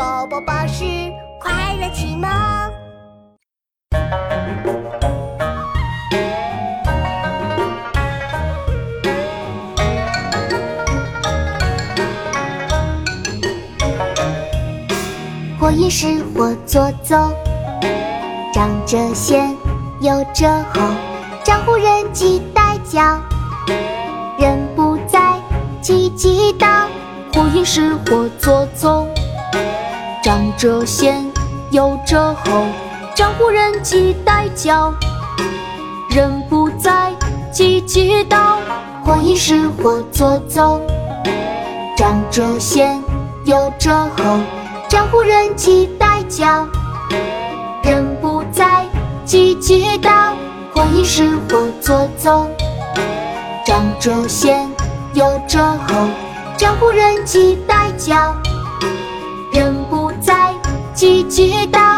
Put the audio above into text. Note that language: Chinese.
宝宝巴士快乐启蒙。火影是火作走，长着仙，有着后，江湖人忌代教，人不在急急道。火影是火作走，长着仙，有着后，江湖人忌代教，人不在急急道。火影是火作走，长着仙，有着后。江湖人忌代教，人不在急急道。火影是火作走，长着仙，有着后。江湖人忌代教，祈祷。